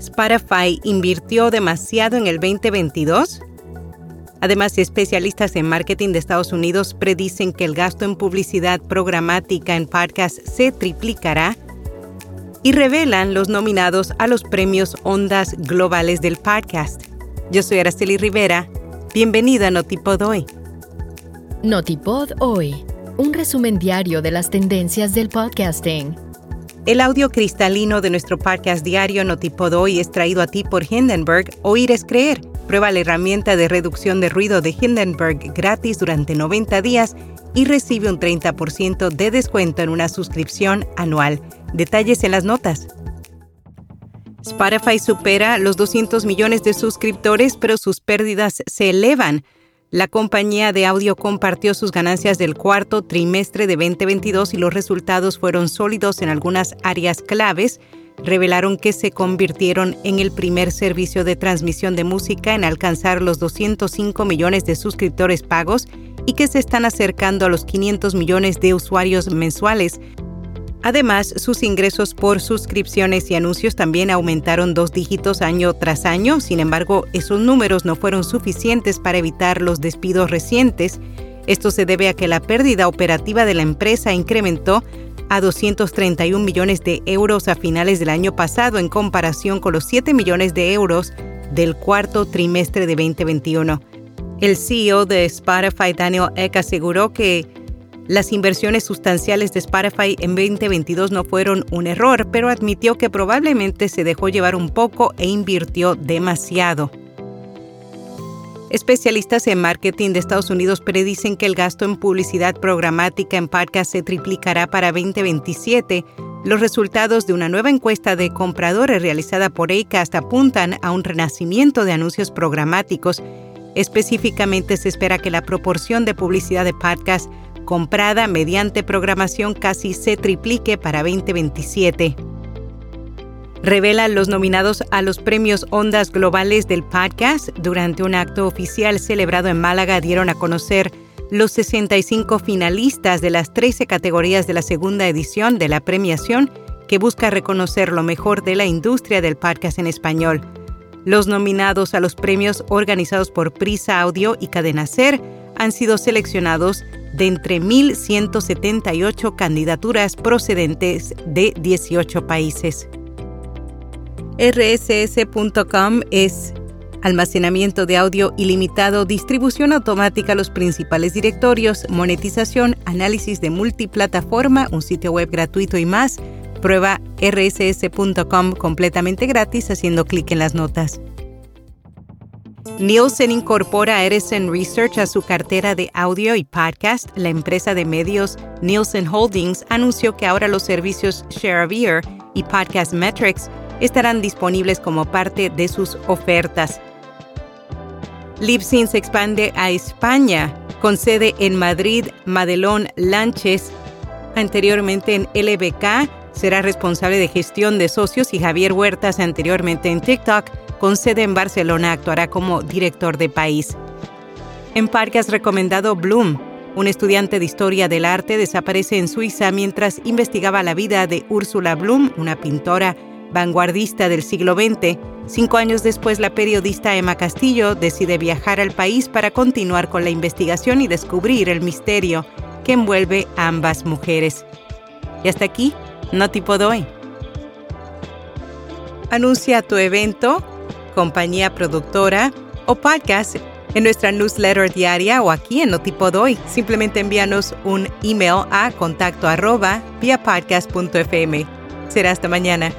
Spotify invirtió demasiado en el 2022? Además, especialistas en marketing de Estados Unidos predicen que el gasto en publicidad programática en podcast se triplicará y revelan los nominados a los premios Ondas Globales del Podcast. Yo soy Araceli Rivera. Bienvenida a Notipod Hoy. Notipod Hoy, un resumen diario de las tendencias del podcasting. El audio cristalino de nuestro podcast diario Notipod Hoy es traído a ti por Hindenburg. Oír es creer. Prueba la herramienta de reducción de ruido de Hindenburg gratis durante 90 días y recibe un 30% de descuento en una suscripción anual. Detalles en las notas. Spotify supera los 200 millones de suscriptores, pero sus pérdidas se elevan. La compañía de audio compartió sus ganancias del cuarto trimestre de 2022 y los resultados fueron sólidos en algunas áreas claves. Revelaron que se convirtieron en el primer servicio de transmisión de música en alcanzar los 205 millones de suscriptores pagos y que se están acercando a los 500 millones de usuarios mensuales, Además, sus ingresos por suscripciones y anuncios también aumentaron dos dígitos año tras año, sin embargo, esos números no fueron suficientes para evitar los despidos recientes. Esto se debe a que la pérdida operativa de la empresa incrementó a 231 millones de euros a finales del año pasado en comparación con los 7 millones de euros del cuarto trimestre de 2021. El CEO de Spotify, Daniel Eck, aseguró que las inversiones sustanciales de Spotify en 2022 no fueron un error, pero admitió que probablemente se dejó llevar un poco e invirtió demasiado. Especialistas en marketing de Estados Unidos predicen que el gasto en publicidad programática en podcast se triplicará para 2027. Los resultados de una nueva encuesta de compradores realizada por Acast apuntan a un renacimiento de anuncios programáticos. Específicamente se espera que la proporción de publicidad de podcast comprada mediante programación casi se triplique para 2027. Revelan los nominados a los premios Ondas Globales del Podcast. Durante un acto oficial celebrado en Málaga dieron a conocer los 65 finalistas de las 13 categorías de la segunda edición de la premiación que busca reconocer lo mejor de la industria del podcast en español. Los nominados a los premios organizados por Prisa Audio y Cadena Ser han sido seleccionados de entre 1.178 candidaturas procedentes de 18 países. RSS.com es almacenamiento de audio ilimitado, distribución automática a los principales directorios, monetización, análisis de multiplataforma, un sitio web gratuito y más. Prueba rss.com completamente gratis haciendo clic en las notas. Nielsen incorpora a Edison Research a su cartera de audio y podcast. La empresa de medios Nielsen Holdings anunció que ahora los servicios Share of Ear y Podcast Metrics estarán disponibles como parte de sus ofertas. Libsyn se expande a España, con sede en Madrid, Madelón Lanches, anteriormente en LBK, será responsable de gestión de socios y Javier Huertas, anteriormente en TikTok, con sede en Barcelona, actuará como director de país. En parque has recomendado Bloom. Un estudiante de historia del arte desaparece en Suiza mientras investigaba la vida de Ursula Bloom, una pintora vanguardista del siglo XX. Cinco años después, la periodista Emma Castillo decide viajar al país para continuar con la investigación y descubrir el misterio que envuelve a ambas mujeres. Y hasta aquí, no tipo doy. Anuncia tu evento compañía productora o podcast en nuestra newsletter diaria o aquí en Notipod Hoy. Simplemente envíanos un email a contacto arroba. Será hasta mañana.